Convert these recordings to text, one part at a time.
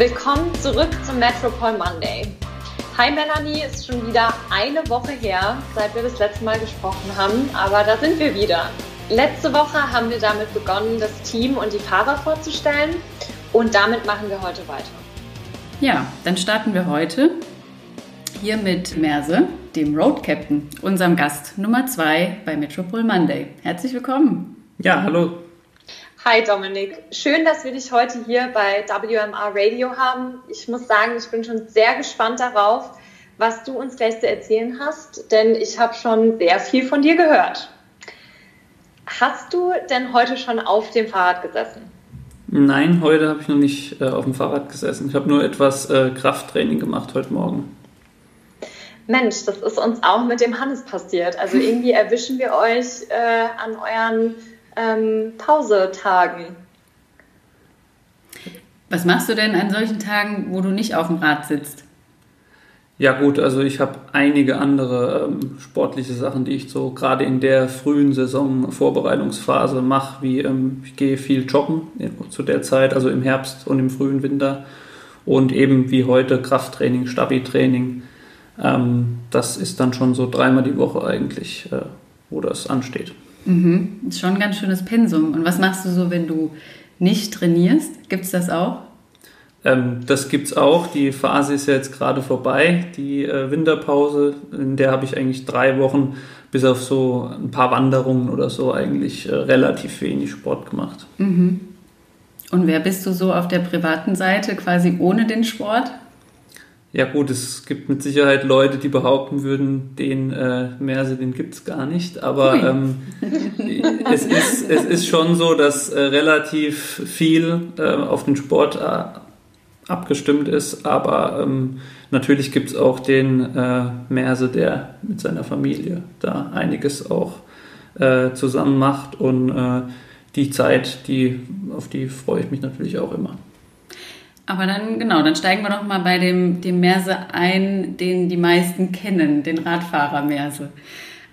Willkommen zurück zum Metropol Monday. Hi Melanie, ist schon wieder eine Woche her, seit wir das letzte Mal gesprochen haben, aber da sind wir wieder. Letzte Woche haben wir damit begonnen, das Team und die Fahrer vorzustellen und damit machen wir heute weiter. Ja, dann starten wir heute hier mit Merse, dem Road Captain, unserem Gast Nummer zwei bei Metropol Monday. Herzlich willkommen. Ja, hallo. Hi Dominik, schön, dass wir dich heute hier bei WMR Radio haben. Ich muss sagen, ich bin schon sehr gespannt darauf, was du uns gleich zu erzählen hast, denn ich habe schon sehr viel von dir gehört. Hast du denn heute schon auf dem Fahrrad gesessen? Nein, heute habe ich noch nicht äh, auf dem Fahrrad gesessen. Ich habe nur etwas äh, Krafttraining gemacht heute Morgen. Mensch, das ist uns auch mit dem Hannes passiert. Also irgendwie erwischen wir euch äh, an euren ähm, Pausetagen. Was machst du denn an solchen Tagen, wo du nicht auf dem Rad sitzt? Ja gut, also ich habe einige andere ähm, sportliche Sachen, die ich so gerade in der frühen Saison Vorbereitungsphase mache, wie ähm, ich gehe viel joggen zu der Zeit, also im Herbst und im frühen Winter und eben wie heute Krafttraining, Stabi-Training. Ähm, das ist dann schon so dreimal die Woche eigentlich, äh, wo das ansteht. Mhm. Ist schon ein ganz schönes Pensum. Und was machst du so, wenn du nicht trainierst? Gibt es das auch? Ähm, das gibt es auch. Die Phase ist ja jetzt gerade vorbei, die äh, Winterpause. In der habe ich eigentlich drei Wochen bis auf so ein paar Wanderungen oder so eigentlich äh, relativ wenig Sport gemacht. Mhm. Und wer bist du so auf der privaten Seite, quasi ohne den Sport? Ja gut, es gibt mit Sicherheit Leute, die behaupten würden, den äh, Merse, den gibt es gar nicht. Aber ähm, es, ist, es ist schon so, dass äh, relativ viel äh, auf den Sport äh, abgestimmt ist. Aber ähm, natürlich gibt es auch den äh, Merse, der mit seiner Familie da einiges auch äh, zusammen macht. Und äh, die Zeit, die, auf die freue ich mich natürlich auch immer. Aber dann, genau, dann steigen wir doch mal bei dem, dem Merse ein, den die meisten kennen, den Radfahrer Merse.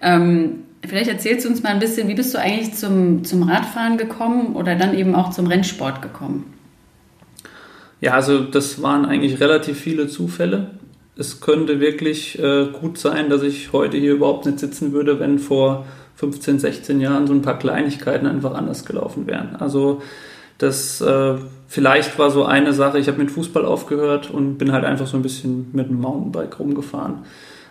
Ähm, vielleicht erzählst du uns mal ein bisschen, wie bist du eigentlich zum, zum Radfahren gekommen oder dann eben auch zum Rennsport gekommen? Ja, also das waren eigentlich relativ viele Zufälle. Es könnte wirklich äh, gut sein, dass ich heute hier überhaupt nicht sitzen würde, wenn vor 15, 16 Jahren so ein paar Kleinigkeiten einfach anders gelaufen wären. Also das äh, vielleicht war so eine Sache, ich habe mit Fußball aufgehört und bin halt einfach so ein bisschen mit dem Mountainbike rumgefahren.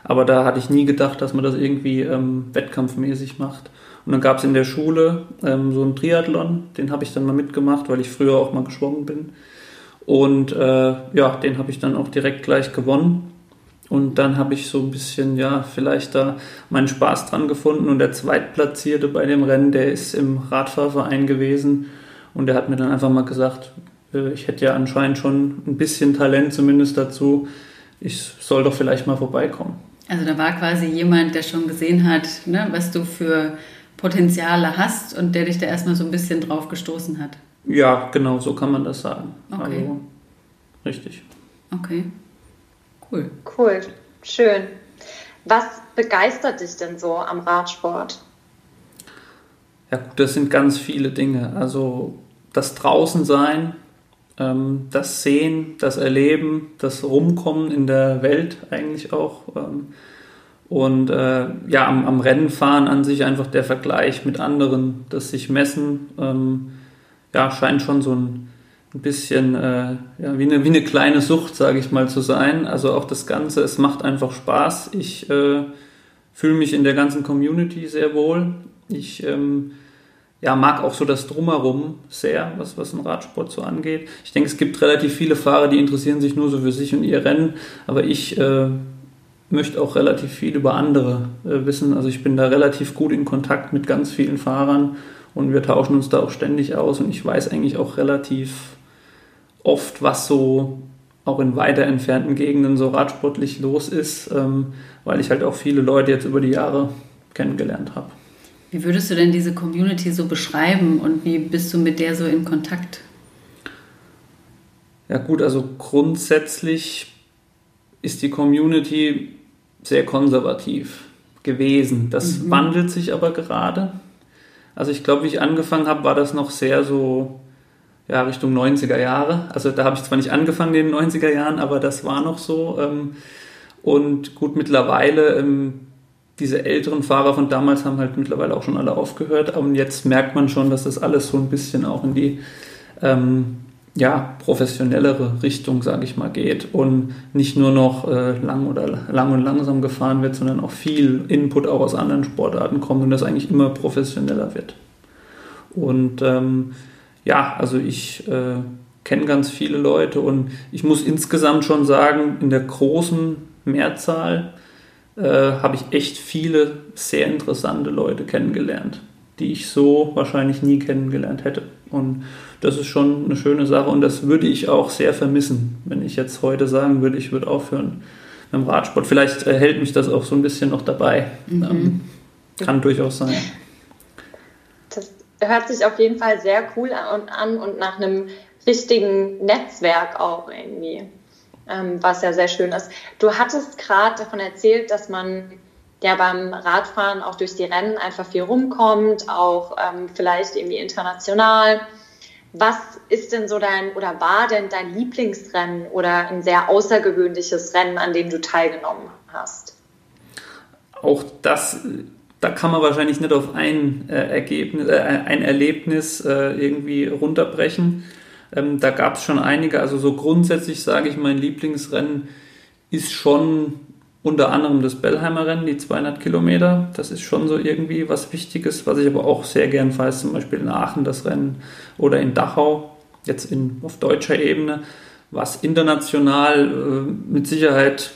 Aber da hatte ich nie gedacht, dass man das irgendwie ähm, wettkampfmäßig macht. Und dann gab es in der Schule ähm, so einen Triathlon, den habe ich dann mal mitgemacht, weil ich früher auch mal geschwommen bin. Und äh, ja, den habe ich dann auch direkt gleich gewonnen. Und dann habe ich so ein bisschen, ja, vielleicht da meinen Spaß dran gefunden. Und der Zweitplatzierte bei dem Rennen, der ist im Radfahrverein gewesen. Und er hat mir dann einfach mal gesagt, äh, ich hätte ja anscheinend schon ein bisschen Talent zumindest dazu. Ich soll doch vielleicht mal vorbeikommen. Also da war quasi jemand, der schon gesehen hat, ne, was du für Potenziale hast und der dich da erstmal so ein bisschen drauf gestoßen hat. Ja, genau, so kann man das sagen. Okay. Also, richtig. Okay. Cool. Cool, schön. Was begeistert dich denn so am Radsport? Ja, gut, das sind ganz viele Dinge. Also das Draußensein, ähm, das Sehen, das Erleben, das Rumkommen in der Welt eigentlich auch. Ähm, und äh, ja, am, am Rennenfahren an sich einfach der Vergleich mit anderen, das sich messen, ähm, ja, scheint schon so ein, ein bisschen äh, ja, wie, eine, wie eine kleine Sucht, sage ich mal, zu sein. Also auch das Ganze, es macht einfach Spaß. Ich äh, fühle mich in der ganzen Community sehr wohl. Ich ähm, ja, mag auch so das Drumherum sehr, was, was den Radsport so angeht. Ich denke, es gibt relativ viele Fahrer, die interessieren sich nur so für sich und ihr Rennen, aber ich äh, möchte auch relativ viel über andere äh, wissen. Also ich bin da relativ gut in Kontakt mit ganz vielen Fahrern und wir tauschen uns da auch ständig aus und ich weiß eigentlich auch relativ oft, was so auch in weiter entfernten Gegenden so radsportlich los ist, ähm, weil ich halt auch viele Leute jetzt über die Jahre kennengelernt habe. Wie würdest du denn diese Community so beschreiben und wie bist du mit der so in Kontakt? Ja gut, also grundsätzlich ist die Community sehr konservativ gewesen. Das mhm. wandelt sich aber gerade. Also ich glaube, wie ich angefangen habe, war das noch sehr so ja, Richtung 90er Jahre. Also da habe ich zwar nicht angefangen in den 90er Jahren, aber das war noch so. Ähm, und gut, mittlerweile, ähm, diese älteren Fahrer von damals haben halt mittlerweile auch schon alle aufgehört. Und jetzt merkt man schon, dass das alles so ein bisschen auch in die ähm, ja, professionellere Richtung, sage ich mal, geht und nicht nur noch äh, lang oder lang und langsam gefahren wird, sondern auch viel Input auch aus anderen Sportarten kommt und das eigentlich immer professioneller wird. Und ähm, ja, also ich äh, kenne ganz viele Leute und ich muss insgesamt schon sagen, in der großen Mehrzahl äh, habe ich echt viele sehr interessante Leute kennengelernt, die ich so wahrscheinlich nie kennengelernt hätte. Und das ist schon eine schöne Sache und das würde ich auch sehr vermissen, wenn ich jetzt heute sagen würde, ich würde aufhören mit dem Radsport. Vielleicht äh, hält mich das auch so ein bisschen noch dabei. Mhm. Ähm, kann durchaus sein. Das hört sich auf jeden Fall sehr cool an und nach einem richtigen Netzwerk auch irgendwie, ähm, was ja sehr schön ist. Du hattest gerade davon erzählt, dass man ja beim Radfahren auch durch die Rennen einfach viel rumkommt, auch ähm, vielleicht irgendwie international. Was ist denn so dein oder war denn dein Lieblingsrennen oder ein sehr außergewöhnliches Rennen, an dem du teilgenommen hast? Auch das, da kann man wahrscheinlich nicht auf ein, äh, Ergebnis, äh, ein Erlebnis äh, irgendwie runterbrechen. Ähm, da gab es schon einige. Also so grundsätzlich sage ich, mein Lieblingsrennen ist schon unter anderem das Bellheimer Rennen, die 200 Kilometer. Das ist schon so irgendwie was Wichtiges, was ich aber auch sehr gern fahre, zum Beispiel in Aachen das Rennen oder in Dachau, jetzt in, auf deutscher Ebene. Was international äh, mit Sicherheit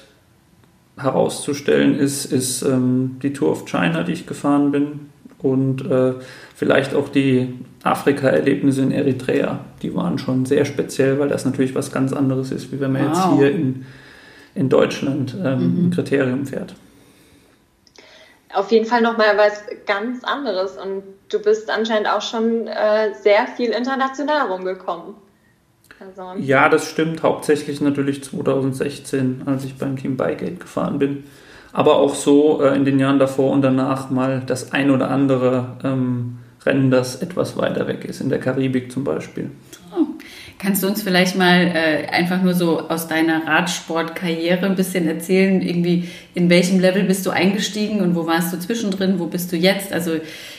herauszustellen ist, ist ähm, die Tour of China, die ich gefahren bin und äh, vielleicht auch die Afrika-Erlebnisse in Eritrea. Die waren schon sehr speziell, weil das natürlich was ganz anderes ist, wie wenn man wow. jetzt hier in in Deutschland ähm, mhm. Kriterium fährt. Auf jeden Fall nochmal was ganz anderes und du bist anscheinend auch schon äh, sehr viel international rumgekommen. Also. Ja, das stimmt. Hauptsächlich natürlich 2016, als ich beim Team Bygate gefahren bin. Aber auch so äh, in den Jahren davor und danach mal das ein oder andere ähm, Rennen, das etwas weiter weg ist, in der Karibik zum Beispiel. Oh. Kannst du uns vielleicht mal äh, einfach nur so aus deiner Radsportkarriere ein bisschen erzählen, irgendwie in welchem Level bist du eingestiegen und wo warst du zwischendrin, wo bist du jetzt? Also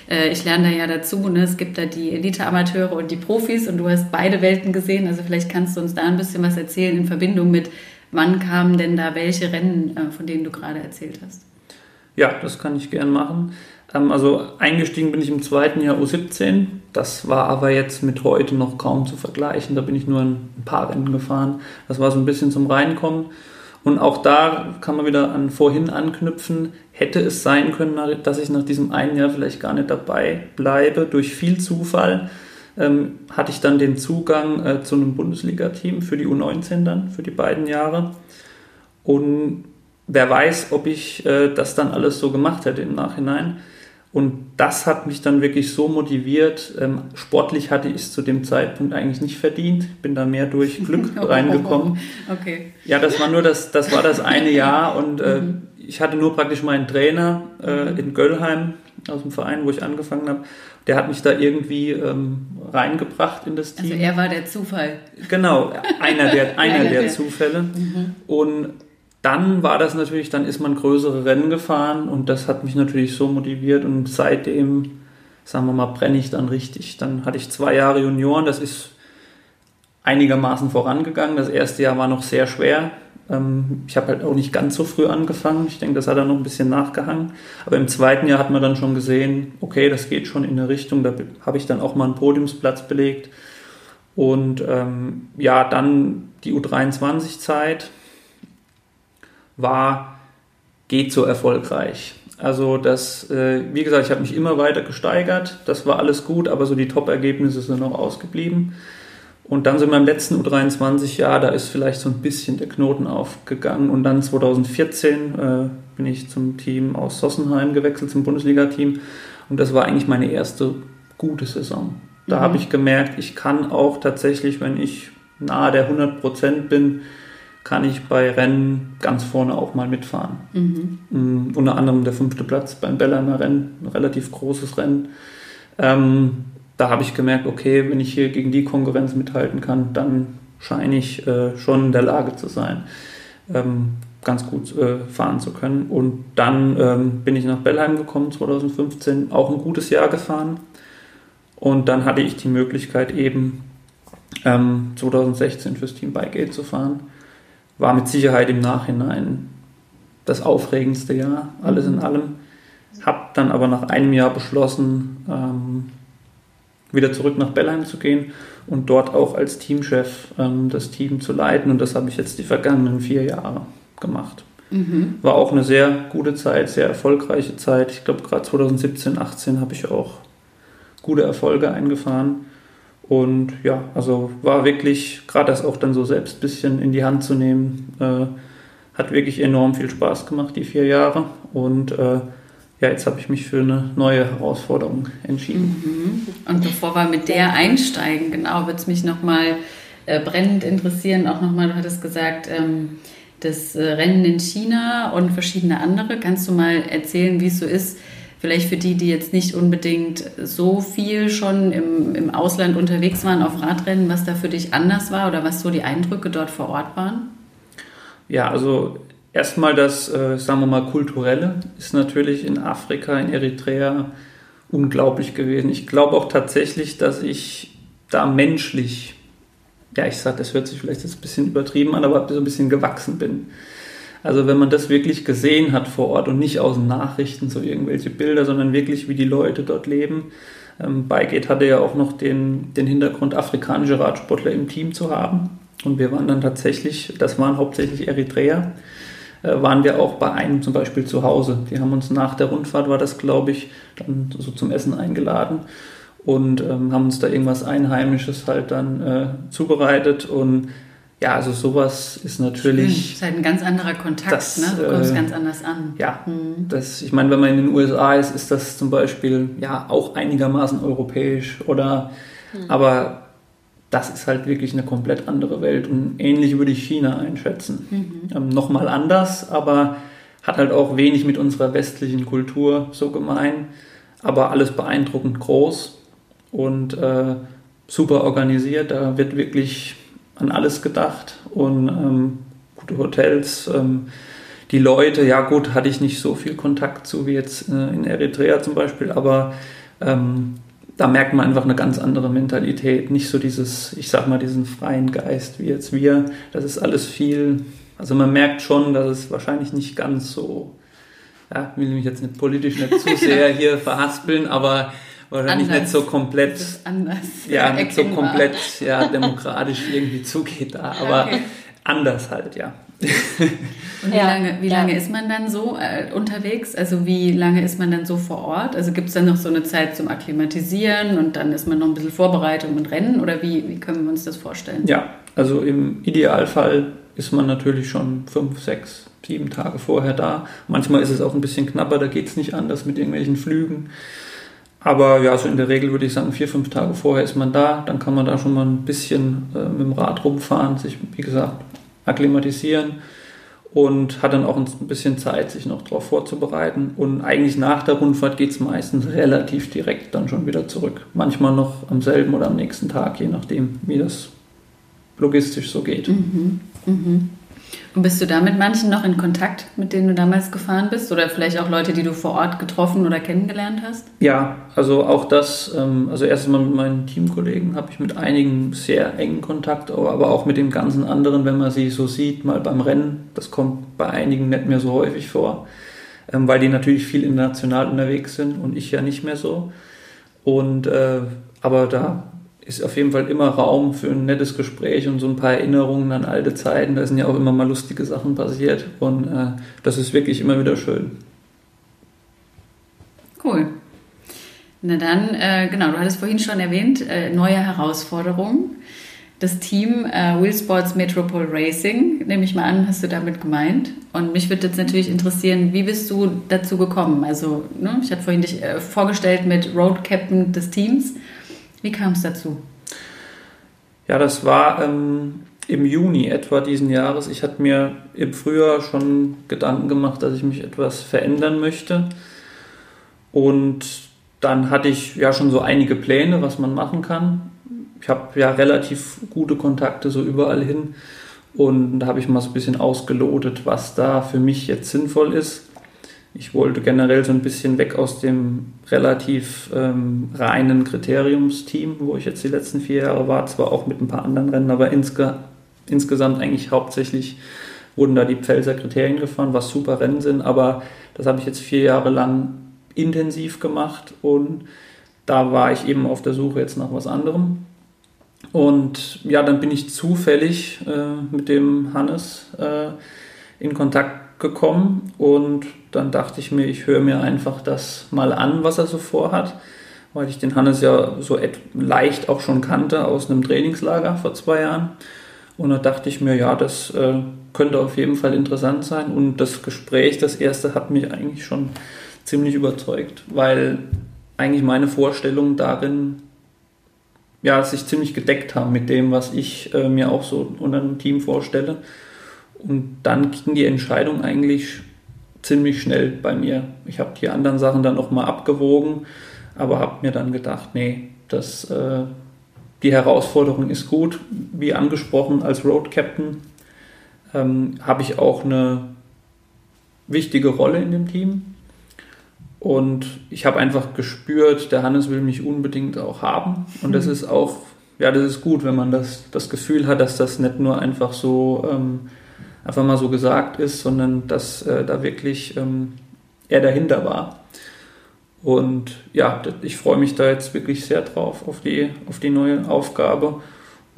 äh, ich lerne da ja dazu, ne? es gibt da die Elite-Amateure und die Profis und du hast beide Welten gesehen, also vielleicht kannst du uns da ein bisschen was erzählen in Verbindung mit, wann kamen denn da welche Rennen, äh, von denen du gerade erzählt hast? Ja, das kann ich gern machen. Ähm, also eingestiegen bin ich im zweiten Jahr U17. Das war aber jetzt mit heute noch kaum zu vergleichen. Da bin ich nur ein paar Rennen gefahren. Das war so ein bisschen zum Reinkommen. Und auch da kann man wieder an vorhin anknüpfen. Hätte es sein können, dass ich nach diesem einen Jahr vielleicht gar nicht dabei bleibe. Durch viel Zufall ähm, hatte ich dann den Zugang äh, zu einem Bundesliga-Team für die U19 dann, für die beiden Jahre. Und wer weiß, ob ich äh, das dann alles so gemacht hätte im Nachhinein. Und das hat mich dann wirklich so motiviert. Ähm, sportlich hatte ich es zu dem Zeitpunkt eigentlich nicht verdient. Bin da mehr durch Glück reingekommen. Okay. Ja, das war nur das, das war das eine Jahr und äh, mhm. ich hatte nur praktisch meinen Trainer äh, mhm. in Göllheim aus dem Verein, wo ich angefangen habe. Der hat mich da irgendwie ähm, reingebracht in das also Team. Also er war der Zufall. Genau, einer der, einer der Zufälle. Mhm. Und dann war das natürlich, dann ist man größere Rennen gefahren und das hat mich natürlich so motiviert und seitdem, sagen wir mal, brenne ich dann richtig. Dann hatte ich zwei Jahre Junioren, das ist einigermaßen vorangegangen. Das erste Jahr war noch sehr schwer. Ähm, ich habe halt auch nicht ganz so früh angefangen. Ich denke, das hat dann noch ein bisschen nachgehangen. Aber im zweiten Jahr hat man dann schon gesehen, okay, das geht schon in eine Richtung. Da habe ich dann auch mal einen Podiumsplatz belegt. Und ähm, ja, dann die U23-Zeit war, geht so erfolgreich. Also das, äh, wie gesagt, ich habe mich immer weiter gesteigert, das war alles gut, aber so die Top-Ergebnisse sind noch ausgeblieben. Und dann sind wir im letzten U23-Jahr, da ist vielleicht so ein bisschen der Knoten aufgegangen. Und dann 2014 äh, bin ich zum Team aus Sossenheim gewechselt, zum Bundesliga-Team. Und das war eigentlich meine erste gute Saison. Da mhm. habe ich gemerkt, ich kann auch tatsächlich, wenn ich nahe der 100 Prozent bin, kann ich bei Rennen ganz vorne auch mal mitfahren. Mhm. Um, unter anderem der fünfte Platz beim Bellheimer Rennen, ein relativ großes Rennen. Ähm, da habe ich gemerkt, okay, wenn ich hier gegen die Konkurrenz mithalten kann, dann scheine ich äh, schon in der Lage zu sein, ähm, ganz gut äh, fahren zu können. Und dann ähm, bin ich nach Bellheim gekommen, 2015, auch ein gutes Jahr gefahren. Und dann hatte ich die Möglichkeit eben 2016 ähm, fürs Team Bike zu fahren. War mit Sicherheit im Nachhinein das aufregendste Jahr, alles in allem. Hab dann aber nach einem Jahr beschlossen, ähm, wieder zurück nach Bellheim zu gehen und dort auch als Teamchef ähm, das Team zu leiten. Und das habe ich jetzt die vergangenen vier Jahre gemacht. Mhm. War auch eine sehr gute Zeit, sehr erfolgreiche Zeit. Ich glaube, gerade 2017, 2018 habe ich auch gute Erfolge eingefahren. Und ja, also war wirklich, gerade das auch dann so selbst ein bisschen in die Hand zu nehmen, äh, hat wirklich enorm viel Spaß gemacht, die vier Jahre. Und äh, ja, jetzt habe ich mich für eine neue Herausforderung entschieden. Mhm. Und bevor wir mit der einsteigen, genau, wird es mich nochmal äh, brennend interessieren, auch nochmal, du hattest gesagt, ähm, das äh, Rennen in China und verschiedene andere. Kannst du mal erzählen, wie es so ist, vielleicht für die, die jetzt nicht unbedingt so viel schon im, im Ausland unterwegs waren auf Radrennen, was da für dich anders war oder was so die Eindrücke dort vor Ort waren? Ja, also Erstmal das, äh, sagen wir mal, kulturelle ist natürlich in Afrika, in Eritrea unglaublich gewesen. Ich glaube auch tatsächlich, dass ich da menschlich, ja, ich sage, das hört sich vielleicht jetzt ein bisschen übertrieben an, aber so ein bisschen gewachsen bin. Also wenn man das wirklich gesehen hat vor Ort und nicht aus Nachrichten, so irgendwelche Bilder, sondern wirklich, wie die Leute dort leben. Ähm, Bygate hatte ja auch noch den, den Hintergrund, afrikanische Radsportler im Team zu haben. Und wir waren dann tatsächlich, das waren hauptsächlich Eritreer, waren wir auch bei einem zum Beispiel zu Hause. Die haben uns nach der Rundfahrt, war das glaube ich, dann so zum Essen eingeladen und ähm, haben uns da irgendwas Einheimisches halt dann äh, zubereitet und ja, also sowas ist natürlich. Das ist halt ein ganz anderer Kontakt, das, ne? Du kommst äh, ganz anders an. Ja, mhm. das, ich meine, wenn man in den USA ist, ist das zum Beispiel ja auch einigermaßen europäisch oder, mhm. aber das ist halt wirklich eine komplett andere Welt und ähnlich würde ich China einschätzen. Mhm. Ähm, Nochmal anders, aber hat halt auch wenig mit unserer westlichen Kultur so gemein, aber alles beeindruckend groß und äh, super organisiert. Da wird wirklich an alles gedacht und ähm, gute Hotels. Ähm, die Leute, ja gut, hatte ich nicht so viel Kontakt zu wie jetzt äh, in Eritrea zum Beispiel, aber ähm, da merkt man einfach eine ganz andere Mentalität. Nicht so dieses, ich sag mal, diesen freien Geist wie jetzt wir. Das ist alles viel, also man merkt schon, dass es wahrscheinlich nicht ganz so, ja, will mich jetzt nicht politisch nicht zu sehr hier verhaspeln, aber wahrscheinlich anders. nicht so komplett, anders. ja, nicht so komplett, ja, demokratisch irgendwie zugeht da, aber okay. Anders halt, ja. Und wie ja, lange, wie ja. lange ist man dann so äh, unterwegs? Also wie lange ist man dann so vor Ort? Also gibt es dann noch so eine Zeit zum Akklimatisieren und dann ist man noch ein bisschen Vorbereitung und Rennen oder wie, wie können wir uns das vorstellen? Ja, also im Idealfall ist man natürlich schon fünf, sechs, sieben Tage vorher da. Manchmal ist es auch ein bisschen knapper, da geht es nicht anders mit irgendwelchen Flügen. Aber ja, so in der Regel würde ich sagen, vier, fünf Tage vorher ist man da. Dann kann man da schon mal ein bisschen äh, mit dem Rad rumfahren, sich, wie gesagt, akklimatisieren und hat dann auch ein bisschen Zeit, sich noch darauf vorzubereiten. Und eigentlich nach der Rundfahrt geht es meistens relativ direkt dann schon wieder zurück. Manchmal noch am selben oder am nächsten Tag, je nachdem, wie das logistisch so geht. Mhm. Mhm. Und bist du da mit manchen noch in Kontakt, mit denen du damals gefahren bist? Oder vielleicht auch Leute, die du vor Ort getroffen oder kennengelernt hast? Ja, also auch das, ähm, also erstmal mit meinen Teamkollegen habe ich mit einigen sehr engen Kontakt, aber auch mit den ganzen anderen, wenn man sie so sieht, mal beim Rennen. Das kommt bei einigen nicht mehr so häufig vor, ähm, weil die natürlich viel international unterwegs sind und ich ja nicht mehr so. Und äh, aber da ist auf jeden Fall immer Raum für ein nettes Gespräch und so ein paar Erinnerungen an alte Zeiten. Da sind ja auch immer mal lustige Sachen passiert und äh, das ist wirklich immer wieder schön. Cool. Na dann, äh, genau, du hattest vorhin schon erwähnt, äh, neue Herausforderungen. Das Team äh, Wheel Sports Metropole Racing, nehme ich mal an, hast du damit gemeint. Und mich würde jetzt natürlich interessieren, wie bist du dazu gekommen? Also, ne, ich hatte vorhin dich äh, vorgestellt mit Road Captain des Teams. Wie kam es dazu? Ja, das war ähm, im Juni etwa diesen Jahres. Ich hatte mir im Frühjahr schon Gedanken gemacht, dass ich mich etwas verändern möchte. Und dann hatte ich ja schon so einige Pläne, was man machen kann. Ich habe ja relativ gute Kontakte so überall hin und da habe ich mal so ein bisschen ausgelotet, was da für mich jetzt sinnvoll ist. Ich wollte generell so ein bisschen weg aus dem relativ ähm, reinen Kriteriumsteam, wo ich jetzt die letzten vier Jahre war, zwar auch mit ein paar anderen Rennen, aber insge insgesamt eigentlich hauptsächlich wurden da die Pfälzer Kriterien gefahren, was super Rennen sind, aber das habe ich jetzt vier Jahre lang intensiv gemacht und da war ich eben auf der Suche jetzt nach was anderem. Und ja, dann bin ich zufällig äh, mit dem Hannes äh, in Kontakt gekommen und dann dachte ich mir, ich höre mir einfach das mal an, was er so vorhat, weil ich den Hannes ja so leicht auch schon kannte aus einem Trainingslager vor zwei Jahren. Und da dachte ich mir, ja, das äh, könnte auf jeden Fall interessant sein. Und das Gespräch, das erste, hat mich eigentlich schon ziemlich überzeugt, weil eigentlich meine Vorstellungen darin ja, sich ziemlich gedeckt haben mit dem, was ich äh, mir auch so unter einem Team vorstelle. Und dann ging die Entscheidung eigentlich ziemlich schnell bei mir. Ich habe die anderen Sachen dann nochmal abgewogen, aber habe mir dann gedacht, nee, das, äh, die Herausforderung ist gut. Wie angesprochen, als Road Captain ähm, habe ich auch eine wichtige Rolle in dem Team. Und ich habe einfach gespürt, der Hannes will mich unbedingt auch haben. Und das mhm. ist auch, ja, das ist gut, wenn man das, das Gefühl hat, dass das nicht nur einfach so, ähm, einfach mal so gesagt ist, sondern dass äh, da wirklich ähm, er dahinter war. Und ja, ich freue mich da jetzt wirklich sehr drauf, auf die, auf die neue Aufgabe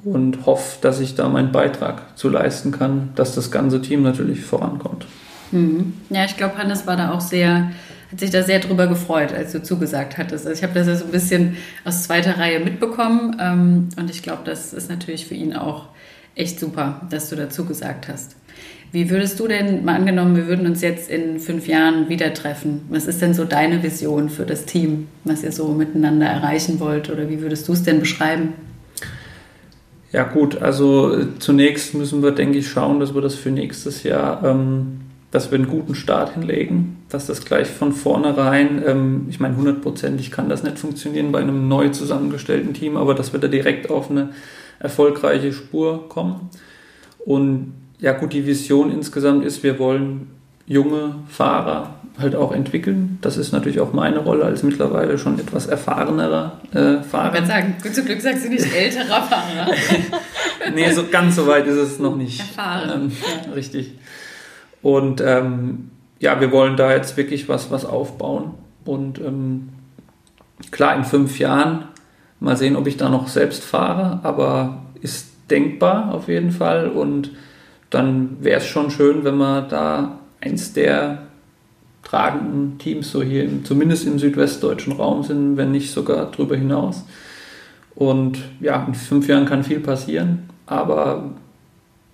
und hoffe, dass ich da meinen Beitrag zu leisten kann, dass das ganze Team natürlich vorankommt. Mhm. Ja, ich glaube, Hannes war da auch sehr hat sich da sehr drüber gefreut, als du zugesagt hattest. Also ich habe das ja so ein bisschen aus zweiter Reihe mitbekommen ähm, und ich glaube, das ist natürlich für ihn auch echt super, dass du dazu gesagt hast. Wie würdest du denn, mal angenommen, wir würden uns jetzt in fünf Jahren wieder treffen, was ist denn so deine Vision für das Team, was ihr so miteinander erreichen wollt oder wie würdest du es denn beschreiben? Ja gut, also zunächst müssen wir, denke ich, schauen, dass wir das für nächstes Jahr ähm, dass wir einen guten Start hinlegen, dass das gleich von vornherein, ähm, ich meine, hundertprozentig kann das nicht funktionieren bei einem neu zusammengestellten Team, aber dass wir da direkt auf eine erfolgreiche Spur kommen. Und ja gut, die Vision insgesamt ist, wir wollen junge Fahrer halt auch entwickeln. Das ist natürlich auch meine Rolle als mittlerweile schon etwas erfahrenerer äh, Fahrer. Ich kann sagen, gut zum Glück sagst du nicht älterer Fahrer. nee, so ganz so weit ist es noch nicht. Erfahren. Ähm, ja. Richtig. Und ähm, ja, wir wollen da jetzt wirklich was, was aufbauen. Und ähm, klar, in fünf Jahren mal sehen, ob ich da noch selbst fahre, aber ist denkbar auf jeden Fall. Und dann wäre es schon schön, wenn wir da eins der tragenden Teams so hier, im, zumindest im südwestdeutschen Raum sind, wenn nicht sogar darüber hinaus. Und ja, in fünf Jahren kann viel passieren, aber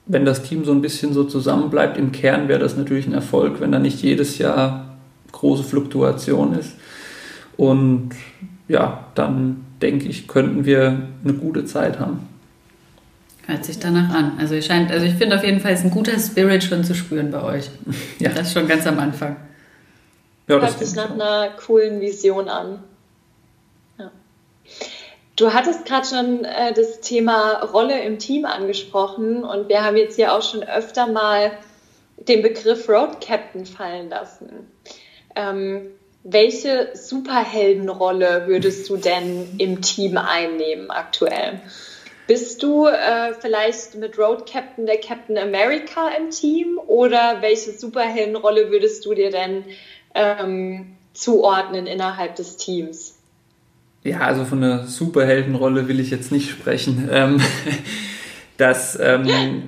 wenn das Team so ein bisschen so zusammenbleibt, im Kern wäre das natürlich ein Erfolg, wenn da nicht jedes Jahr große Fluktuation ist. Und ja, dann denke ich, könnten wir eine gute Zeit haben. Hört sich danach an. Also ich, scheint, also ich finde auf jeden Fall, ist ein guter Spirit schon zu spüren bei euch. Ja. Das schon ganz am Anfang. Ja, das Hört sich nach einer coolen Vision an. Du hattest gerade schon äh, das Thema Rolle im Team angesprochen und wir haben jetzt hier auch schon öfter mal den Begriff Road Captain fallen lassen. Ähm, welche Superheldenrolle würdest du denn im Team einnehmen aktuell? Bist du äh, vielleicht mit Road Captain der Captain America im Team oder welche Superheldenrolle würdest du dir denn ähm, zuordnen innerhalb des Teams? ja, also von einer Superheldenrolle will ich jetzt nicht sprechen. Ähm, das, ähm,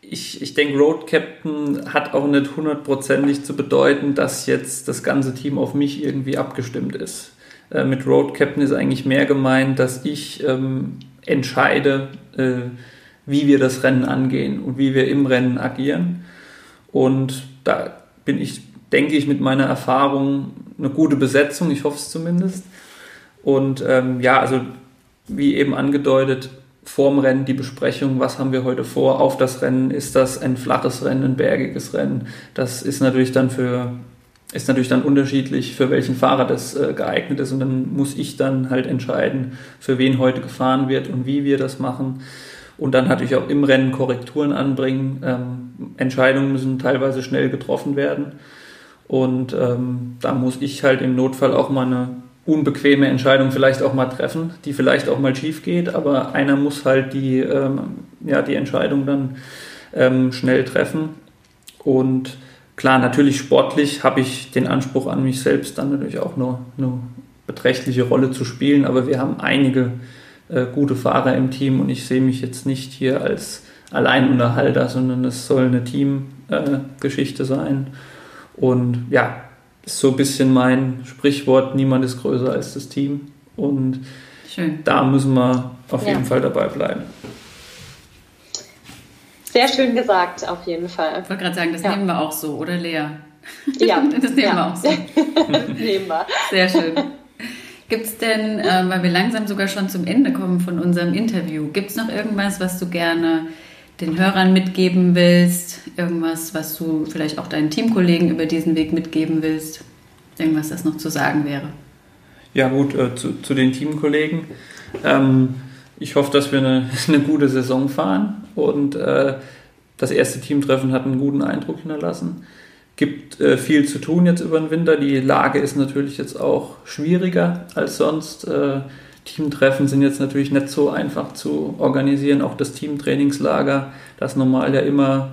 ich, ich denke, Road Captain hat auch nicht hundertprozentig zu bedeuten, dass jetzt das ganze Team auf mich irgendwie abgestimmt ist. Äh, mit Road Captain ist eigentlich mehr gemeint, dass ich ähm, entscheide, äh, wie wir das Rennen angehen und wie wir im Rennen agieren. Und da bin ich, denke ich, mit meiner Erfahrung eine gute Besetzung, ich hoffe es zumindest. Und ähm, ja, also wie eben angedeutet, vorm Rennen die Besprechung, was haben wir heute vor auf das Rennen, ist das ein flaches Rennen, ein bergiges Rennen. Das ist natürlich dann für ist natürlich dann unterschiedlich, für welchen Fahrer das äh, geeignet ist. Und dann muss ich dann halt entscheiden, für wen heute gefahren wird und wie wir das machen. Und dann natürlich auch im Rennen Korrekturen anbringen. Ähm, Entscheidungen müssen teilweise schnell getroffen werden. Und ähm, da muss ich halt im Notfall auch mal eine unbequeme Entscheidung vielleicht auch mal treffen, die vielleicht auch mal schief geht, aber einer muss halt die, ähm, ja, die Entscheidung dann ähm, schnell treffen. Und klar, natürlich sportlich habe ich den Anspruch an mich selbst, dann natürlich auch nur eine beträchtliche Rolle zu spielen, aber wir haben einige äh, gute Fahrer im Team und ich sehe mich jetzt nicht hier als Alleinunterhalter, sondern es soll eine Teamgeschichte äh, sein. Und ja, ist so ein bisschen mein Sprichwort, niemand ist größer als das Team. Und Schön. da müssen wir auf ja. jeden Fall dabei bleiben. Sehr schön gesagt, auf jeden Fall. Ich wollte gerade sagen, das ja. nehmen wir auch so, oder Lea? Ja. das nehmen ja. wir auch so. nehmen wir. Sehr schön. Gibt es denn, äh, weil wir langsam sogar schon zum Ende kommen von unserem Interview, gibt es noch irgendwas, was du gerne den Hörern mitgeben willst? Irgendwas, was du vielleicht auch deinen Teamkollegen über diesen Weg mitgeben willst? Irgendwas, das noch zu sagen wäre? Ja, gut, äh, zu, zu, den Teamkollegen. Ähm, ich hoffe, dass wir eine, eine, gute Saison fahren und äh, das erste Teamtreffen hat einen guten Eindruck hinterlassen. Gibt äh, viel zu tun jetzt über den Winter. Die Lage ist natürlich jetzt auch schwieriger als sonst. Äh, Teamtreffen sind jetzt natürlich nicht so einfach zu organisieren. Auch das Teamtrainingslager, das normal ja immer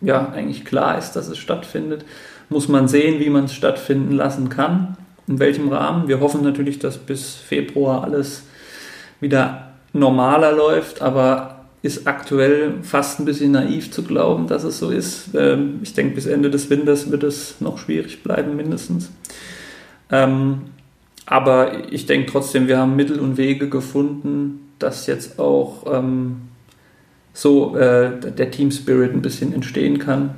ja, eigentlich klar ist, dass es stattfindet, muss man sehen, wie man es stattfinden lassen kann, in welchem Rahmen. Wir hoffen natürlich, dass bis Februar alles wieder normaler läuft, aber ist aktuell fast ein bisschen naiv zu glauben, dass es so ist. Ähm, ich denke, bis Ende des Winters wird es noch schwierig bleiben, mindestens. Ähm, aber ich denke trotzdem, wir haben Mittel und Wege gefunden, dass jetzt auch ähm, so äh, der Team Spirit ein bisschen entstehen kann.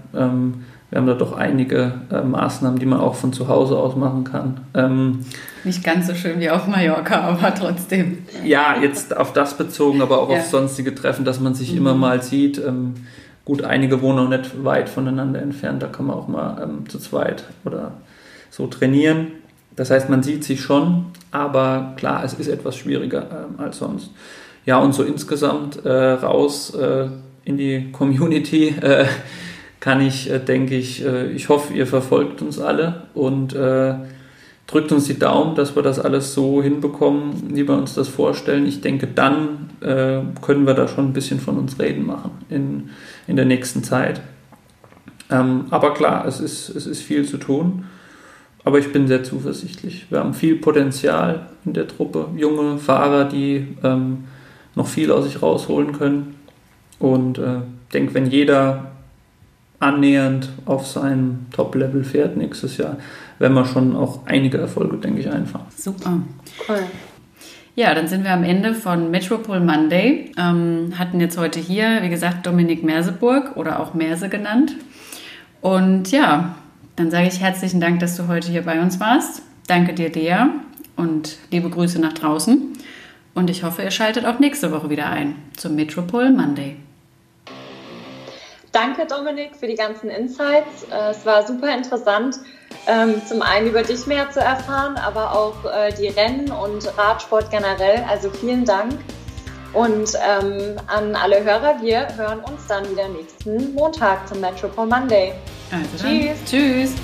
Wir haben da doch einige äh, Maßnahmen, die man auch von zu Hause aus machen kann. Ähm, Nicht ganz so schön wie auf Mallorca, aber trotzdem. Ja, jetzt auf das bezogen, aber auch ja. auf sonstige Treffen, dass man sich mhm. immer mal sieht. Ähm, gut, einige wohnen auch nicht weit voneinander entfernt, da kann man auch mal ähm, zu zweit oder so trainieren. Das heißt, man sieht sich schon, aber klar, es ist etwas schwieriger ähm, als sonst. Ja, und so insgesamt äh, raus äh, in die Community äh, kann ich, äh, denke ich, äh, ich hoffe, ihr verfolgt uns alle und äh, drückt uns die Daumen, dass wir das alles so hinbekommen, wie wir uns das vorstellen. Ich denke, dann können wir da schon ein bisschen von uns reden machen in, in der nächsten Zeit. Ähm, aber klar, es ist, es ist viel zu tun. Aber ich bin sehr zuversichtlich. Wir haben viel Potenzial in der Truppe, junge Fahrer, die ähm, noch viel aus sich rausholen können. Und äh, denke, wenn jeder annähernd auf seinem Top-Level fährt nächstes Jahr, werden wir schon auch einige Erfolge, denke ich, einfahren. Super. Cool. Ja, dann sind wir am Ende von Metropol Monday. Ähm, hatten jetzt heute hier, wie gesagt, Dominik Merseburg oder auch Merse genannt. Und ja, dann sage ich herzlichen Dank, dass du heute hier bei uns warst. Danke dir, Dea, und liebe Grüße nach draußen. Und ich hoffe, ihr schaltet auch nächste Woche wieder ein zum Metropol Monday. Danke, Dominik, für die ganzen Insights. Äh, es war super interessant, ähm, zum einen über dich mehr zu erfahren, aber auch äh, die Rennen und Radsport generell. Also vielen Dank. Und ähm, an alle Hörer, wir hören uns dann wieder nächsten Montag zum Metropol Monday. Also Tschüss. Tschüss.